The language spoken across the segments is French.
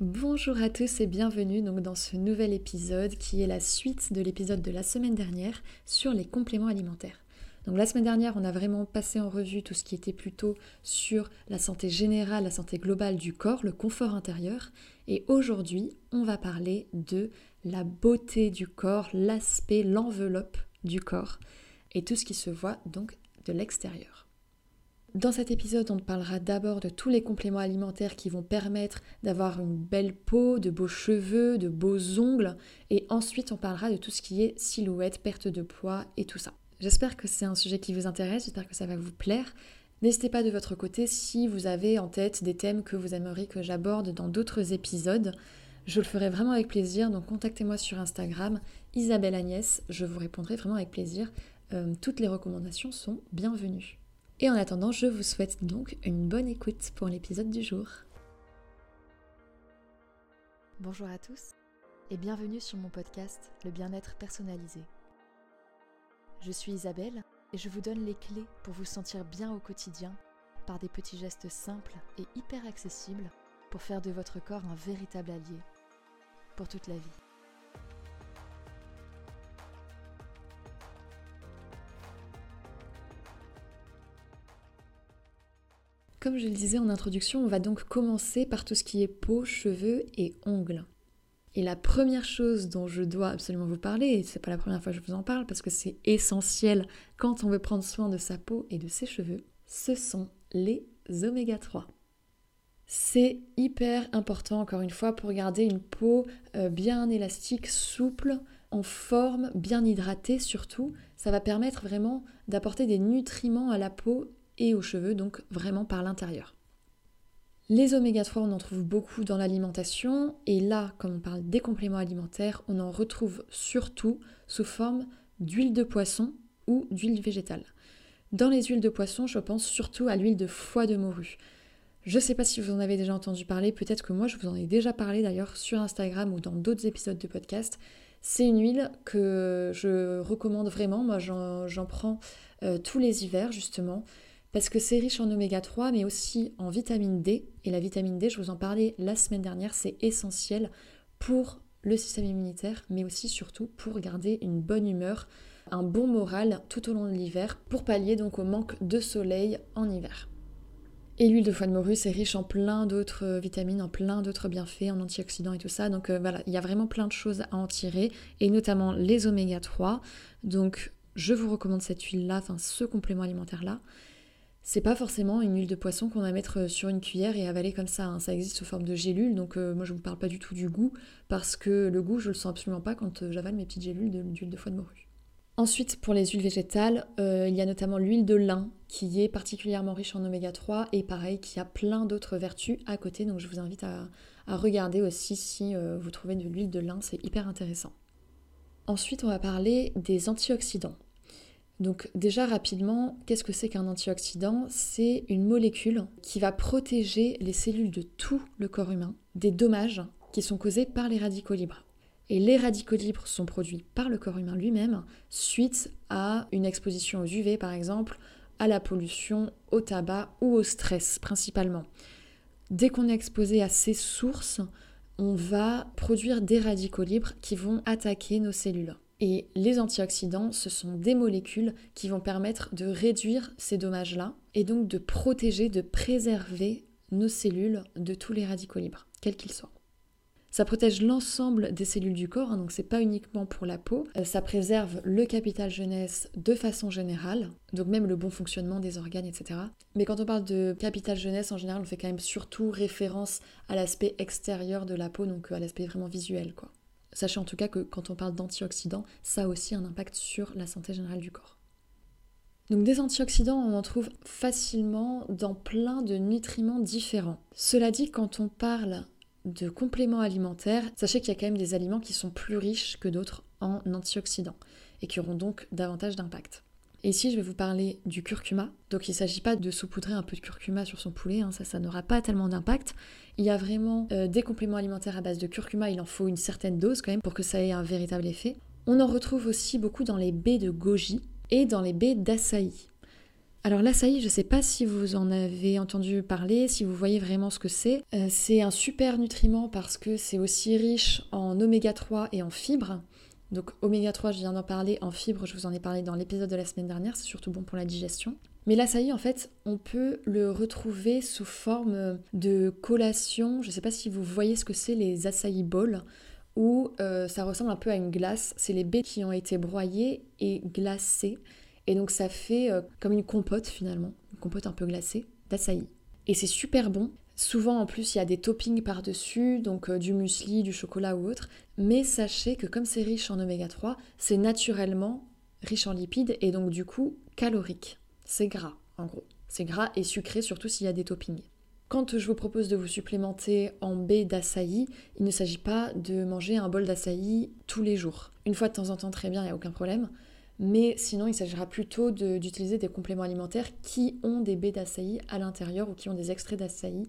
Bonjour à tous et bienvenue dans ce nouvel épisode qui est la suite de l'épisode de la semaine dernière sur les compléments alimentaires. Donc la semaine dernière, on a vraiment passé en revue tout ce qui était plutôt sur la santé générale, la santé globale du corps, le confort intérieur. Et aujourd'hui, on va parler de la beauté du corps, l'aspect, l'enveloppe du corps et tout ce qui se voit donc de l'extérieur. Dans cet épisode, on parlera d'abord de tous les compléments alimentaires qui vont permettre d'avoir une belle peau, de beaux cheveux, de beaux ongles, et ensuite on parlera de tout ce qui est silhouette, perte de poids et tout ça. J'espère que c'est un sujet qui vous intéresse, j'espère que ça va vous plaire. N'hésitez pas de votre côté si vous avez en tête des thèmes que vous aimeriez que j'aborde dans d'autres épisodes. Je le ferai vraiment avec plaisir, donc contactez-moi sur Instagram, Isabelle Agnès, je vous répondrai vraiment avec plaisir. Euh, toutes les recommandations sont bienvenues. Et en attendant, je vous souhaite donc une bonne écoute pour l'épisode du jour. Bonjour à tous et bienvenue sur mon podcast Le bien-être personnalisé. Je suis Isabelle et je vous donne les clés pour vous sentir bien au quotidien par des petits gestes simples et hyper accessibles pour faire de votre corps un véritable allié pour toute la vie. Comme je le disais en introduction, on va donc commencer par tout ce qui est peau, cheveux et ongles. Et la première chose dont je dois absolument vous parler, et c'est pas la première fois que je vous en parle parce que c'est essentiel quand on veut prendre soin de sa peau et de ses cheveux, ce sont les oméga 3. C'est hyper important encore une fois pour garder une peau euh, bien élastique, souple, en forme, bien hydratée surtout. Ça va permettre vraiment d'apporter des nutriments à la peau et aux cheveux, donc vraiment par l'intérieur. Les oméga 3, on en trouve beaucoup dans l'alimentation, et là, comme on parle des compléments alimentaires, on en retrouve surtout sous forme d'huile de poisson ou d'huile végétale. Dans les huiles de poisson, je pense surtout à l'huile de foie de morue. Je sais pas si vous en avez déjà entendu parler, peut-être que moi je vous en ai déjà parlé d'ailleurs sur Instagram ou dans d'autres épisodes de podcast. C'est une huile que je recommande vraiment, moi j'en prends euh, tous les hivers justement parce que c'est riche en oméga 3 mais aussi en vitamine D. Et la vitamine D, je vous en parlais la semaine dernière, c'est essentiel pour le système immunitaire mais aussi surtout pour garder une bonne humeur, un bon moral tout au long de l'hiver pour pallier donc au manque de soleil en hiver. Et l'huile de foie de morue, c'est riche en plein d'autres vitamines, en plein d'autres bienfaits, en antioxydants et tout ça. Donc euh, voilà, il y a vraiment plein de choses à en tirer, et notamment les oméga 3. Donc je vous recommande cette huile-là, enfin ce complément alimentaire-là. C'est pas forcément une huile de poisson qu'on va mettre euh, sur une cuillère et avaler comme ça. Hein. Ça existe sous forme de gélule, donc euh, moi je vous parle pas du tout du goût, parce que le goût je le sens absolument pas quand euh, j'avale mes petites gélules d'huile de, foie de morue. Ensuite, pour les huiles végétales, il y a notamment l'huile de lin qui est particulièrement riche en oméga 3 et pareil qui a plein d'autres vertus à côté. Donc je vous invite à, à regarder aussi si vous trouvez de l'huile de lin, c'est hyper intéressant. Ensuite, on va parler des antioxydants. Donc déjà rapidement, qu'est-ce que c'est qu'un antioxydant? C'est une molécule qui va protéger les cellules de tout le corps humain des dommages qui sont causés par les radicaux libres. Et les radicaux libres sont produits par le corps humain lui-même suite à une exposition aux UV par exemple, à la pollution, au tabac ou au stress principalement. Dès qu'on est exposé à ces sources, on va produire des radicaux libres qui vont attaquer nos cellules. Et les antioxydants, ce sont des molécules qui vont permettre de réduire ces dommages-là et donc de protéger, de préserver nos cellules de tous les radicaux libres, quels qu'ils soient. Ça protège l'ensemble des cellules du corps, hein, donc c'est pas uniquement pour la peau. Euh, ça préserve le capital jeunesse de façon générale, donc même le bon fonctionnement des organes, etc. Mais quand on parle de capital jeunesse, en général, on fait quand même surtout référence à l'aspect extérieur de la peau, donc à l'aspect vraiment visuel, quoi. Sachez en tout cas que quand on parle d'antioxydants, ça a aussi un impact sur la santé générale du corps. Donc des antioxydants, on en trouve facilement dans plein de nutriments différents. Cela dit, quand on parle de compléments alimentaires, sachez qu'il y a quand même des aliments qui sont plus riches que d'autres en antioxydants et qui auront donc davantage d'impact. Et ici, je vais vous parler du curcuma. Donc, il ne s'agit pas de saupoudrer un peu de curcuma sur son poulet, hein, ça, n'aura pas tellement d'impact. Il y a vraiment euh, des compléments alimentaires à base de curcuma, il en faut une certaine dose quand même pour que ça ait un véritable effet. On en retrouve aussi beaucoup dans les baies de goji et dans les baies d'açaï. Alors l'açaï, je ne sais pas si vous en avez entendu parler, si vous voyez vraiment ce que c'est. Euh, c'est un super nutriment parce que c'est aussi riche en oméga 3 et en fibres. Donc oméga 3, je viens d'en parler, en fibres, je vous en ai parlé dans l'épisode de la semaine dernière, c'est surtout bon pour la digestion. Mais l'açaï, en fait, on peut le retrouver sous forme de collation. Je ne sais pas si vous voyez ce que c'est les açaï bowls, où euh, ça ressemble un peu à une glace. C'est les baies qui ont été broyées et glacées. Et donc ça fait euh, comme une compote finalement, une compote un peu glacée d'açaï. Et c'est super bon. Souvent en plus il y a des toppings par-dessus, donc euh, du muesli, du chocolat ou autre. Mais sachez que comme c'est riche en oméga 3, c'est naturellement riche en lipides et donc du coup calorique. C'est gras en gros. C'est gras et sucré surtout s'il y a des toppings. Quand je vous propose de vous supplémenter en baie d'açaï, il ne s'agit pas de manger un bol d'açaï tous les jours. Une fois de temps en temps, très bien, il n'y a aucun problème mais sinon il s'agira plutôt d'utiliser des compléments alimentaires qui ont des baies d'açaï à l'intérieur ou qui ont des extraits d'açaï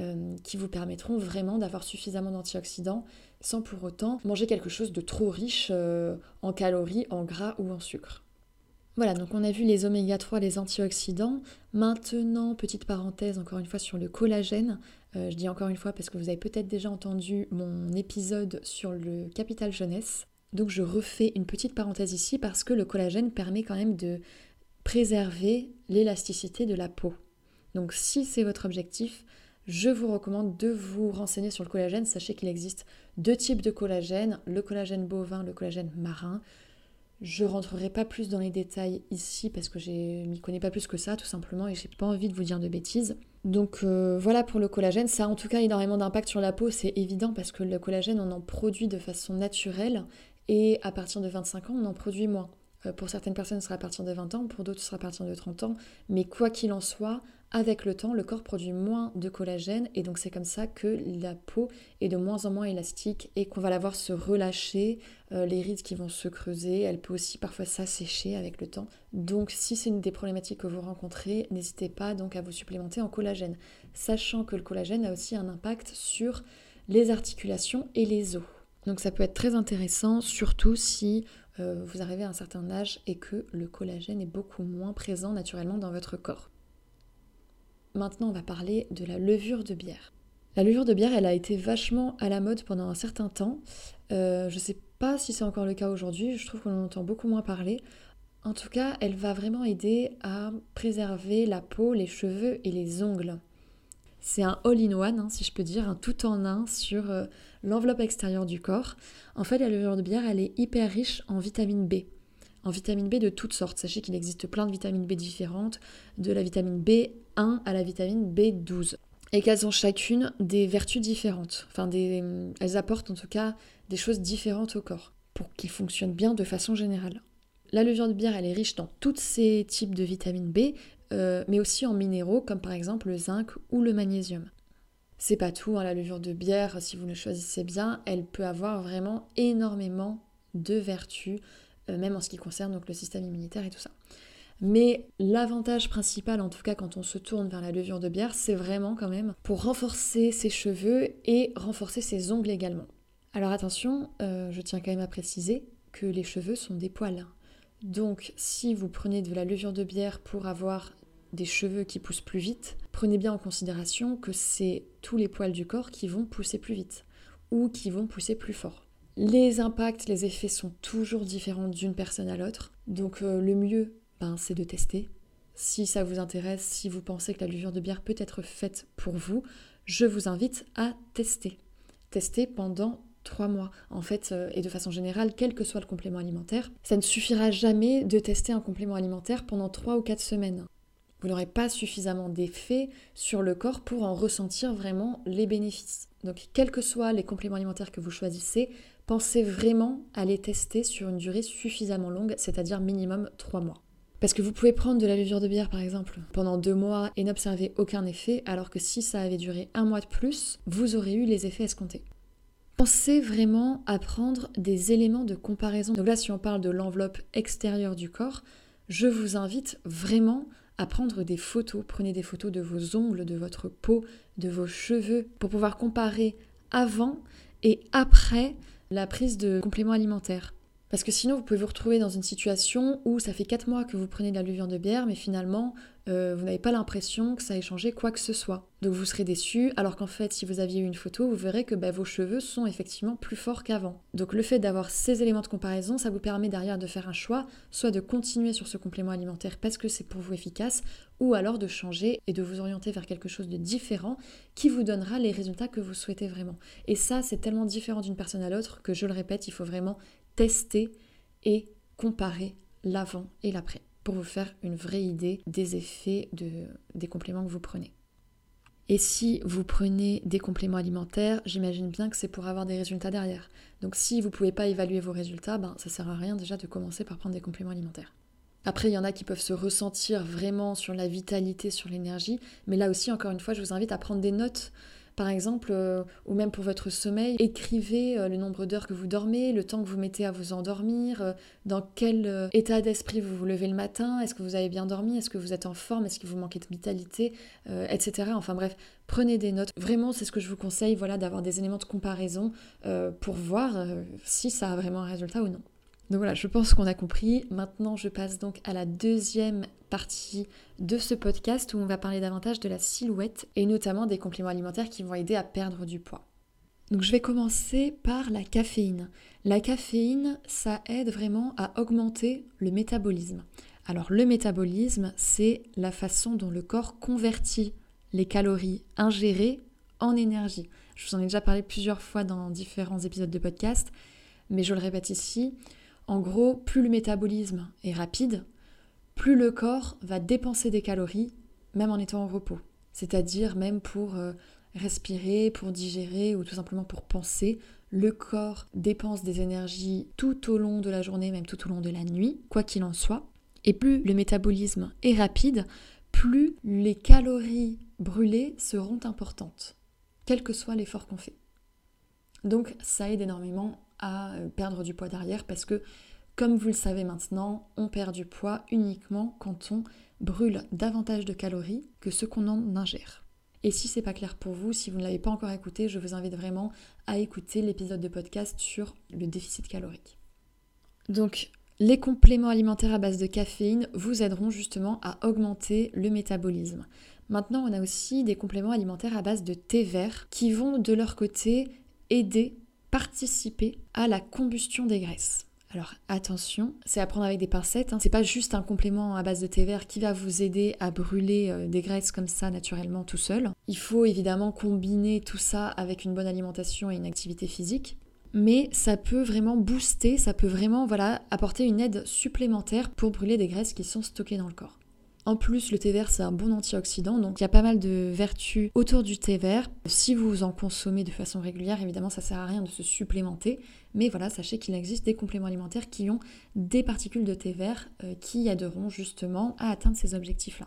euh, qui vous permettront vraiment d'avoir suffisamment d'antioxydants sans pour autant manger quelque chose de trop riche euh, en calories, en gras ou en sucre. Voilà, donc on a vu les oméga 3, les antioxydants. Maintenant, petite parenthèse encore une fois sur le collagène. Euh, je dis encore une fois parce que vous avez peut-être déjà entendu mon épisode sur le capital jeunesse. Donc je refais une petite parenthèse ici parce que le collagène permet quand même de préserver l'élasticité de la peau. Donc si c'est votre objectif, je vous recommande de vous renseigner sur le collagène. Sachez qu'il existe deux types de collagène, le collagène bovin, le collagène marin. Je rentrerai pas plus dans les détails ici parce que je m'y connais pas plus que ça tout simplement et j'ai pas envie de vous dire de bêtises. Donc euh, voilà pour le collagène, ça a en tout cas énormément d'impact sur la peau, c'est évident parce que le collagène on en produit de façon naturelle et à partir de 25 ans, on en produit moins. Euh, pour certaines personnes, ce sera à partir de 20 ans, pour d'autres, ce sera à partir de 30 ans. Mais quoi qu'il en soit, avec le temps, le corps produit moins de collagène et donc c'est comme ça que la peau est de moins en moins élastique et qu'on va la voir se relâcher, euh, les rides qui vont se creuser, elle peut aussi parfois s'assécher avec le temps. Donc si c'est une des problématiques que vous rencontrez, n'hésitez pas donc à vous supplémenter en collagène, sachant que le collagène a aussi un impact sur les articulations et les os. Donc ça peut être très intéressant, surtout si euh, vous arrivez à un certain âge et que le collagène est beaucoup moins présent naturellement dans votre corps. Maintenant, on va parler de la levure de bière. La levure de bière, elle a été vachement à la mode pendant un certain temps. Euh, je ne sais pas si c'est encore le cas aujourd'hui, je trouve qu'on en entend beaucoup moins parler. En tout cas, elle va vraiment aider à préserver la peau, les cheveux et les ongles. C'est un all-in-one, hein, si je peux dire, un tout en un sur euh, l'enveloppe extérieure du corps. En fait, la levure de bière, elle est hyper riche en vitamine B. En vitamine B de toutes sortes. Sachez qu'il existe plein de vitamines B différentes, de la vitamine B1 à la vitamine B12. Et qu'elles ont chacune des vertus différentes. Enfin, des, elles apportent en tout cas des choses différentes au corps pour qu'il fonctionne bien de façon générale. La levure de bière, elle est riche dans tous ces types de vitamines B, euh, mais aussi en minéraux comme par exemple le zinc ou le magnésium. C'est pas tout, hein, la levure de bière, si vous le choisissez bien, elle peut avoir vraiment énormément de vertus, euh, même en ce qui concerne donc, le système immunitaire et tout ça. Mais l'avantage principal, en tout cas quand on se tourne vers la levure de bière, c'est vraiment quand même pour renforcer ses cheveux et renforcer ses ongles également. Alors attention, euh, je tiens quand même à préciser que les cheveux sont des poils. Donc si vous prenez de la levure de bière pour avoir des cheveux qui poussent plus vite, prenez bien en considération que c'est tous les poils du corps qui vont pousser plus vite ou qui vont pousser plus fort. Les impacts, les effets sont toujours différents d'une personne à l'autre, donc euh, le mieux, ben, c'est de tester. Si ça vous intéresse, si vous pensez que la levure de bière peut être faite pour vous, je vous invite à tester. Tester pendant trois mois. En fait, euh, et de façon générale, quel que soit le complément alimentaire, ça ne suffira jamais de tester un complément alimentaire pendant trois ou quatre semaines vous n'aurez pas suffisamment d'effet sur le corps pour en ressentir vraiment les bénéfices. Donc quels que soient les compléments alimentaires que vous choisissez, pensez vraiment à les tester sur une durée suffisamment longue, c'est-à-dire minimum 3 mois. Parce que vous pouvez prendre de la levure de bière par exemple pendant 2 mois et n'observer aucun effet, alors que si ça avait duré un mois de plus, vous aurez eu les effets escomptés. Pensez vraiment à prendre des éléments de comparaison. Donc là, si on parle de l'enveloppe extérieure du corps, je vous invite vraiment à prendre des photos. Prenez des photos de vos ongles, de votre peau, de vos cheveux, pour pouvoir comparer avant et après la prise de compléments alimentaires. Parce que sinon, vous pouvez vous retrouver dans une situation où ça fait 4 mois que vous prenez de la leviande de bière, mais finalement, euh, vous n'avez pas l'impression que ça ait changé quoi que ce soit. Donc vous serez déçu, alors qu'en fait, si vous aviez eu une photo, vous verrez que bah, vos cheveux sont effectivement plus forts qu'avant. Donc le fait d'avoir ces éléments de comparaison, ça vous permet derrière de faire un choix, soit de continuer sur ce complément alimentaire parce que c'est pour vous efficace, ou alors de changer et de vous orienter vers quelque chose de différent qui vous donnera les résultats que vous souhaitez vraiment. Et ça, c'est tellement différent d'une personne à l'autre que je le répète, il faut vraiment tester et comparer l'avant et l'après pour vous faire une vraie idée des effets de, des compléments que vous prenez. Et si vous prenez des compléments alimentaires, j'imagine bien que c'est pour avoir des résultats derrière. Donc si vous ne pouvez pas évaluer vos résultats, ben, ça sert à rien déjà de commencer par prendre des compléments alimentaires. Après, il y en a qui peuvent se ressentir vraiment sur la vitalité, sur l'énergie, mais là aussi, encore une fois, je vous invite à prendre des notes par exemple, euh, ou même pour votre sommeil, écrivez euh, le nombre d'heures que vous dormez, le temps que vous mettez à vous endormir, euh, dans quel état d'esprit vous vous levez le matin, est-ce que vous avez bien dormi, est-ce que vous êtes en forme, est-ce que vous manquez de vitalité, etc. Enfin bref, prenez des notes. Vraiment, c'est ce que je vous conseille, voilà, d'avoir des éléments de comparaison pour voir si ça a vraiment un résultat ou non. Donc voilà, je pense qu'on a compris. Maintenant, je passe donc à la deuxième partie de ce podcast où on va parler davantage de la silhouette et notamment des compléments alimentaires qui vont aider à perdre du poids. Donc je vais commencer par la caféine. La caféine, ça aide vraiment à augmenter le métabolisme. Alors le métabolisme, c'est la façon dont le corps convertit les calories ingérées en énergie. Je vous en ai déjà parlé plusieurs fois dans différents épisodes de podcast, mais je le répète ici, en gros, plus le métabolisme est rapide, plus le corps va dépenser des calories, même en étant en repos. C'est-à-dire même pour euh, respirer, pour digérer ou tout simplement pour penser, le corps dépense des énergies tout au long de la journée, même tout au long de la nuit, quoi qu'il en soit. Et plus le métabolisme est rapide, plus les calories brûlées seront importantes, quel que soit l'effort qu'on fait. Donc ça aide énormément à euh, perdre du poids derrière parce que, comme vous le savez maintenant, on perd du poids uniquement quand on brûle davantage de calories que ce qu'on en ingère. Et si c'est pas clair pour vous, si vous ne l'avez pas encore écouté, je vous invite vraiment à écouter l'épisode de podcast sur le déficit calorique. Donc, les compléments alimentaires à base de caféine vous aideront justement à augmenter le métabolisme. Maintenant, on a aussi des compléments alimentaires à base de thé vert qui vont de leur côté aider participer à la combustion des graisses. Alors attention, c'est à prendre avec des pincettes. Hein. C'est pas juste un complément à base de thé vert qui va vous aider à brûler euh, des graisses comme ça naturellement tout seul. Il faut évidemment combiner tout ça avec une bonne alimentation et une activité physique. Mais ça peut vraiment booster, ça peut vraiment apporter une aide supplémentaire pour brûler des graisses qui sont stockées dans le corps. En plus, le thé vert, c'est un bon antioxydant, donc il y a pas mal de vertus autour du thé vert. Si vous en consommez de façon régulière, évidemment, ça sert à rien de se supplémenter, mais voilà, sachez qu'il existe des compléments alimentaires qui ont des particules de thé vert euh, qui aideront justement à atteindre ces objectifs-là.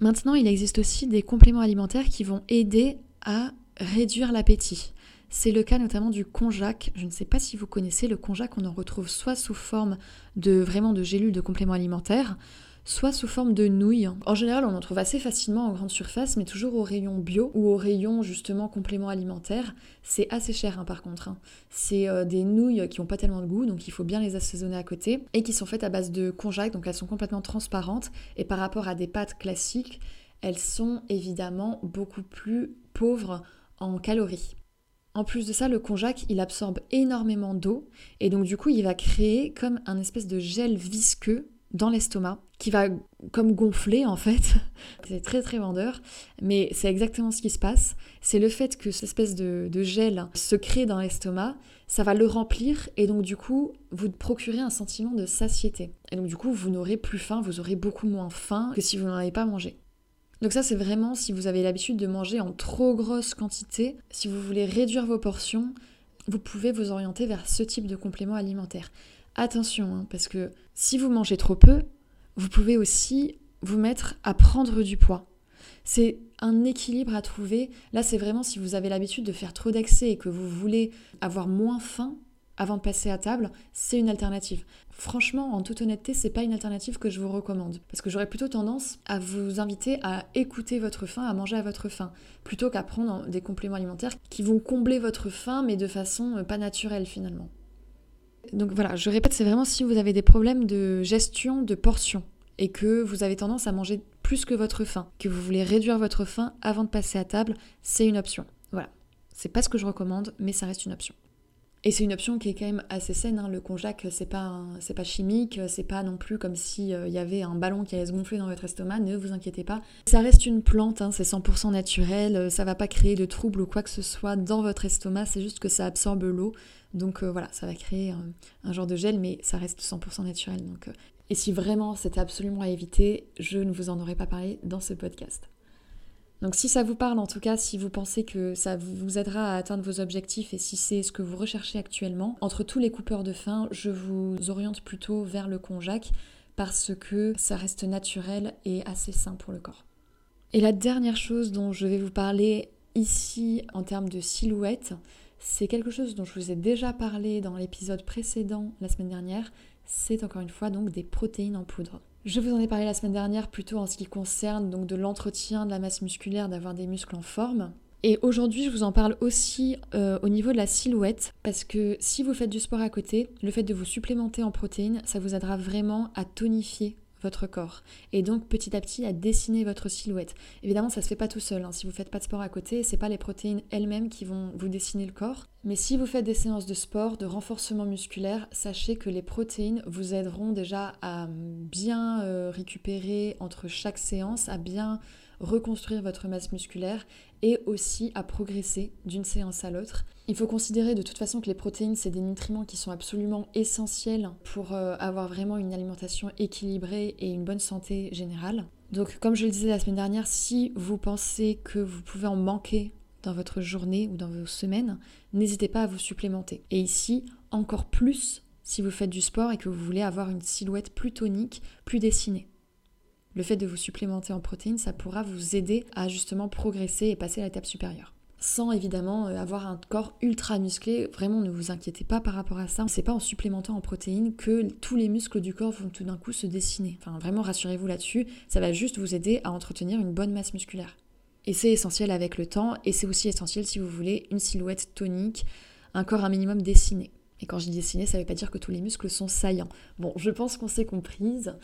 Maintenant, il existe aussi des compléments alimentaires qui vont aider à réduire l'appétit. C'est le cas notamment du konjac. Je ne sais pas si vous connaissez le konjac, on en retrouve soit sous forme de vraiment de gélules de compléments alimentaires, soit sous forme de nouilles. En général, on en trouve assez facilement en grande surface, mais toujours au rayon bio ou au rayon justement complément alimentaire. C'est assez cher hein, par contre. Hein. C'est euh, des nouilles qui n'ont pas tellement de goût, donc il faut bien les assaisonner à côté, et qui sont faites à base de konjac, donc elles sont complètement transparentes, et par rapport à des pâtes classiques, elles sont évidemment beaucoup plus pauvres en calories. En plus de ça, le konjac, il absorbe énormément d'eau et donc du coup, il va créer comme un espèce de gel visqueux dans l'estomac qui va comme gonfler en fait. c'est très très vendeur, mais c'est exactement ce qui se passe. C'est le fait que cette espèce de, gel se crée dans l'estomac, ça va le remplir et donc du coup vous procurez un sentiment de satiété. Et donc du coup vous n'aurez plus faim, vous aurez beaucoup moins faim que si vous n'en avez pas mangé. Donc ça c'est vraiment si vous avez l'habitude de manger en trop grosse quantité, si vous voulez réduire vos portions, vous pouvez vous orienter vers ce type de complément alimentaire. Attention, hein, parce que si vous mangez trop peu, vous pouvez aussi vous mettre à prendre du poids. C'est un équilibre à trouver. Là, c'est vraiment si vous avez l'habitude de faire trop d'excès et que vous voulez avoir moins faim avant de passer à table, c'est une alternative. Franchement, en toute honnêteté, c'est pas une alternative que je vous recommande parce que j'aurais plutôt tendance à vous inviter à écouter votre faim, à manger à votre faim, plutôt qu'à prendre des compléments alimentaires qui vont combler votre faim mais de façon pas naturelle finalement. Donc voilà, je répète, c'est vraiment si vous avez des problèmes de gestion de portions et que vous avez tendance à manger plus que votre faim, que vous voulez réduire votre faim avant de passer à table, c'est une option. Voilà. C'est pas ce que je recommande, mais ça reste une option. Et c'est une option qui est quand même assez saine. Hein. Le konjac, c'est pas, c'est pas chimique, c'est pas non plus comme s'il euh, y avait un ballon qui allait se gonfler dans votre estomac. Ne vous inquiétez pas. Ça reste une plante, hein, c'est 100% naturel. Euh, ça va pas créer de troubles ou quoi que ce soit dans votre estomac. C'est juste que ça absorbe l'eau. Donc euh, voilà, ça va créer un, genre de gel, mais ça reste 100% naturel. Donc, et si vraiment c'était absolument à éviter, je ne vous en aurais pas parlé dans ce podcast. Donc si ça vous parle, en tout cas, si vous pensez que ça vous aidera à atteindre vos objectifs et si c'est ce que vous recherchez actuellement, entre tous les coupeurs de faim, je vous oriente plutôt vers le konjac parce que ça reste naturel et assez sain pour le corps. Et la dernière chose dont je vais vous parler ici en termes de silhouette, c'est quelque chose dont je vous ai déjà parlé dans l'épisode précédent la semaine dernière, c'est encore une fois donc des protéines en poudre. Je vous en ai parlé la semaine dernière plutôt en ce qui concerne donc de l'entretien de la masse musculaire, d'avoir des muscles en forme. Et aujourd'hui, je vous en parle aussi euh, au niveau de la silhouette, parce que si vous faites du sport à côté, le fait de vous supplémenter en protéines, ça vous aidera vraiment à tonifier votre corps et donc petit à petit à dessiner votre silhouette. Évidemment, ça se fait pas tout seul. Hein. Si vous faites pas de sport à côté, c'est pas les protéines elles-mêmes qui vont vous dessiner le corps. Mais si vous faites des séances de sport, de renforcement musculaire, sachez que les protéines vous aideront déjà à bien euh, récupérer entre chaque séance, à bien reconstruire votre masse musculaire et aussi à progresser d'une séance à l'autre. Il faut considérer de toute façon que les protéines, c'est des nutriments qui sont absolument essentiels pour euh, avoir vraiment une alimentation équilibrée et une bonne santé générale. Donc comme je le disais la semaine dernière, si vous pensez que vous pouvez en manquer dans votre journée ou dans vos semaines, n'hésitez pas à vous supplémenter. Et ici, encore plus si vous faites du sport et que vous voulez avoir une silhouette plus tonique, plus dessinée. Le fait de vous supplémenter en protéines, ça pourra vous aider à justement progresser et passer à l'étape supérieure sans évidemment euh, avoir un corps ultra musclé. Vraiment, ne vous inquiétez pas par rapport à ça. C'est pas en supplémentant en protéines que tous les muscles du corps vont tout d'un coup se dessiner. Enfin, vraiment, rassurez-vous là-dessus. Ça va juste vous aider à entretenir une bonne masse musculaire. Et c'est essentiel avec le temps, et c'est aussi essentiel si vous voulez une silhouette tonique, un corps un minimum dessiné. Et quand je dis dessiné, ça ne veut pas dire que tous les muscles sont saillants. Bon, je pense qu'on s'est comprise.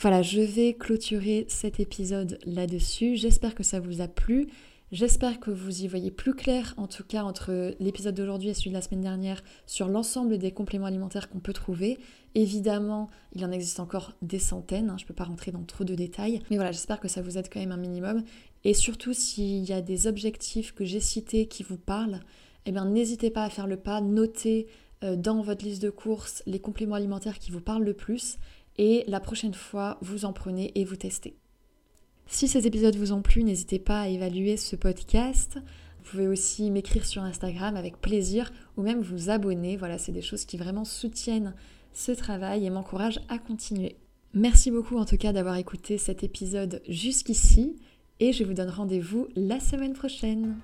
Voilà, je vais clôturer cet épisode là-dessus. J'espère que ça vous a plu. J'espère que vous y voyez plus clair, en tout cas entre l'épisode d'aujourd'hui et celui de la semaine dernière, sur l'ensemble des compléments alimentaires qu'on peut trouver. Évidemment, il en existe encore des centaines, hein, je ne peux pas rentrer dans trop de détails, mais voilà, j'espère que ça vous aide quand même un minimum. Et surtout, s'il y a des objectifs que j'ai cités qui vous parlent, eh bien n'hésitez pas à faire le pas, notez euh, dans votre liste de courses les compléments alimentaires qui vous parlent le plus et la prochaine fois, vous en prenez et vous testez. Si ces épisodes vous ont plu, n'hésitez pas à évaluer ce podcast. Vous pouvez aussi m'écrire sur Instagram avec plaisir ou même vous abonner. Voilà, c'est des choses qui vraiment soutiennent ce travail et m'encouragent à continuer. Merci beaucoup en tout cas d'avoir écouté cet épisode jusqu'ici et je vous donne rendez-vous la semaine prochaine.